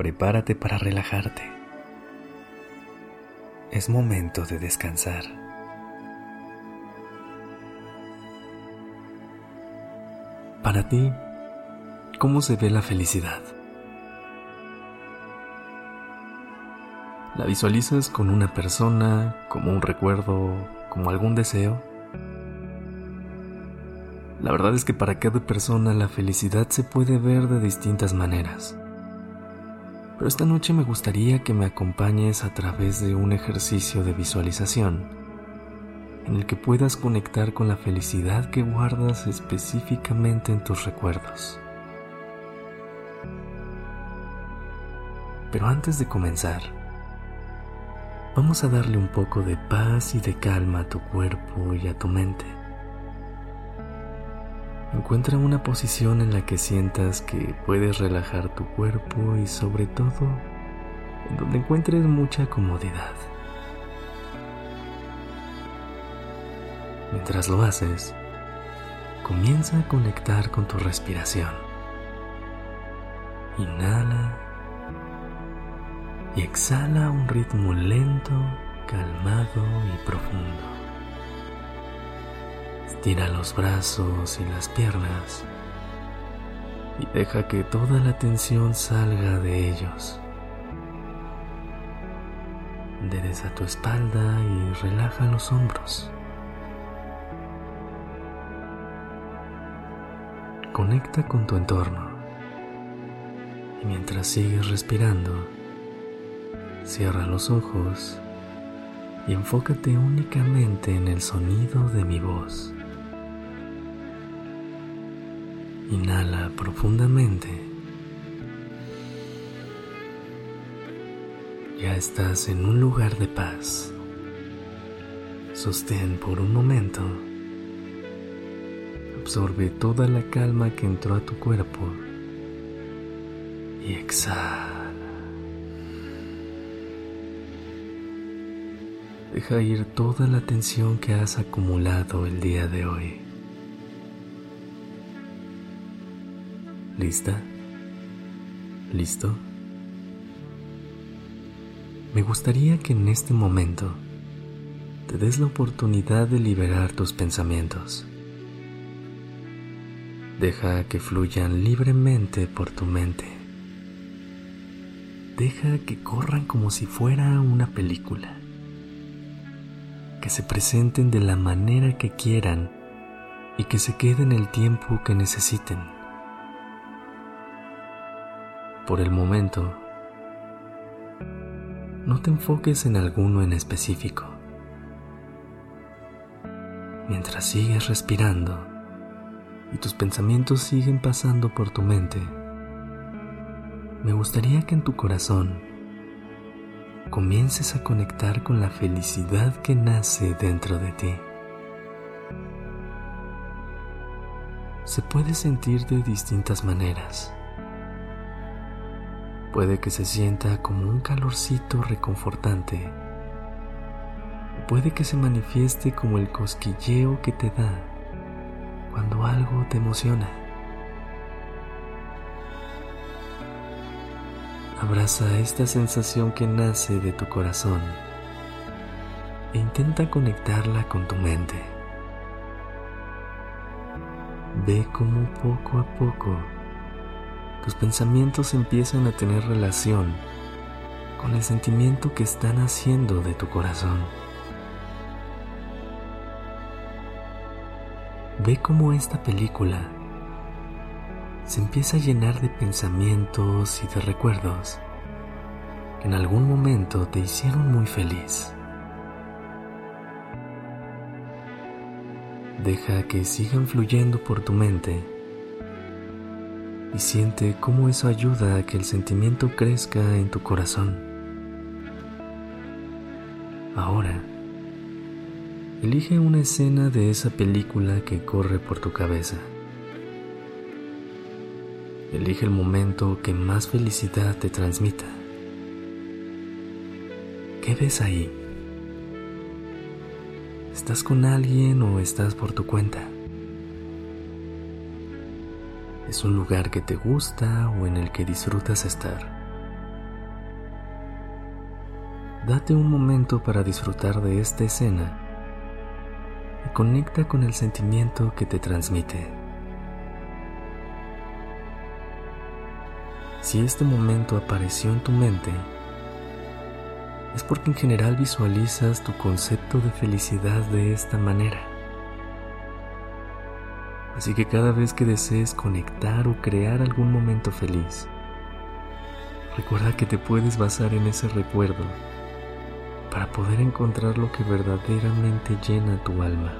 Prepárate para relajarte. Es momento de descansar. Para ti, ¿cómo se ve la felicidad? ¿La visualizas con una persona, como un recuerdo, como algún deseo? La verdad es que para cada persona la felicidad se puede ver de distintas maneras. Pero esta noche me gustaría que me acompañes a través de un ejercicio de visualización en el que puedas conectar con la felicidad que guardas específicamente en tus recuerdos. Pero antes de comenzar, vamos a darle un poco de paz y de calma a tu cuerpo y a tu mente. Encuentra una posición en la que sientas que puedes relajar tu cuerpo y sobre todo en donde encuentres mucha comodidad. Mientras lo haces, comienza a conectar con tu respiración. Inhala y exhala a un ritmo lento, calmado y profundo. Estira los brazos y las piernas y deja que toda la tensión salga de ellos. Endereza tu espalda y relaja los hombros. Conecta con tu entorno y mientras sigues respirando, cierra los ojos y enfócate únicamente en el sonido de mi voz. Inhala profundamente. Ya estás en un lugar de paz. Sostén por un momento. Absorbe toda la calma que entró a tu cuerpo y exhala. Deja ir toda la tensión que has acumulado el día de hoy. ¿Lista? ¿Listo? Me gustaría que en este momento te des la oportunidad de liberar tus pensamientos. Deja que fluyan libremente por tu mente. Deja que corran como si fuera una película. Que se presenten de la manera que quieran y que se queden el tiempo que necesiten. Por el momento, no te enfoques en alguno en específico. Mientras sigues respirando y tus pensamientos siguen pasando por tu mente, me gustaría que en tu corazón comiences a conectar con la felicidad que nace dentro de ti. Se puede sentir de distintas maneras Puede que se sienta como un calorcito reconfortante. Puede que se manifieste como el cosquilleo que te da cuando algo te emociona. Abraza esta sensación que nace de tu corazón e intenta conectarla con tu mente. Ve cómo poco a poco tus pensamientos empiezan a tener relación con el sentimiento que están haciendo de tu corazón. Ve cómo esta película se empieza a llenar de pensamientos y de recuerdos que en algún momento te hicieron muy feliz. Deja que sigan fluyendo por tu mente y siente cómo eso ayuda a que el sentimiento crezca en tu corazón. Ahora, elige una escena de esa película que corre por tu cabeza. Elige el momento que más felicidad te transmita. ¿Qué ves ahí? ¿Estás con alguien o estás por tu cuenta? ¿Es un lugar que te gusta o en el que disfrutas estar? Date un momento para disfrutar de esta escena y conecta con el sentimiento que te transmite. Si este momento apareció en tu mente, es porque en general visualizas tu concepto de felicidad de esta manera. Así que cada vez que desees conectar o crear algún momento feliz, recuerda que te puedes basar en ese recuerdo para poder encontrar lo que verdaderamente llena tu alma.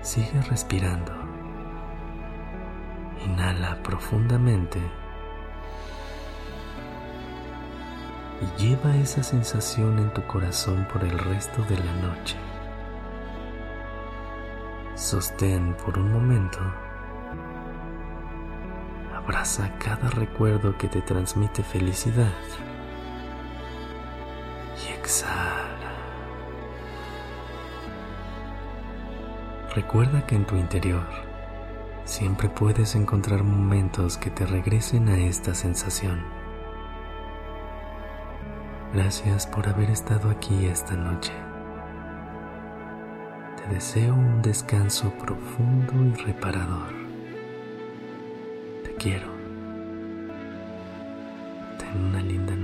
Sigue respirando. Inhala profundamente y lleva esa sensación en tu corazón por el resto de la noche. Sostén por un momento. Abraza cada recuerdo que te transmite felicidad. Y exhala. Recuerda que en tu interior siempre puedes encontrar momentos que te regresen a esta sensación. Gracias por haber estado aquí esta noche. Te deseo un descanso profundo y reparador. Te quiero. Ten una linda noche.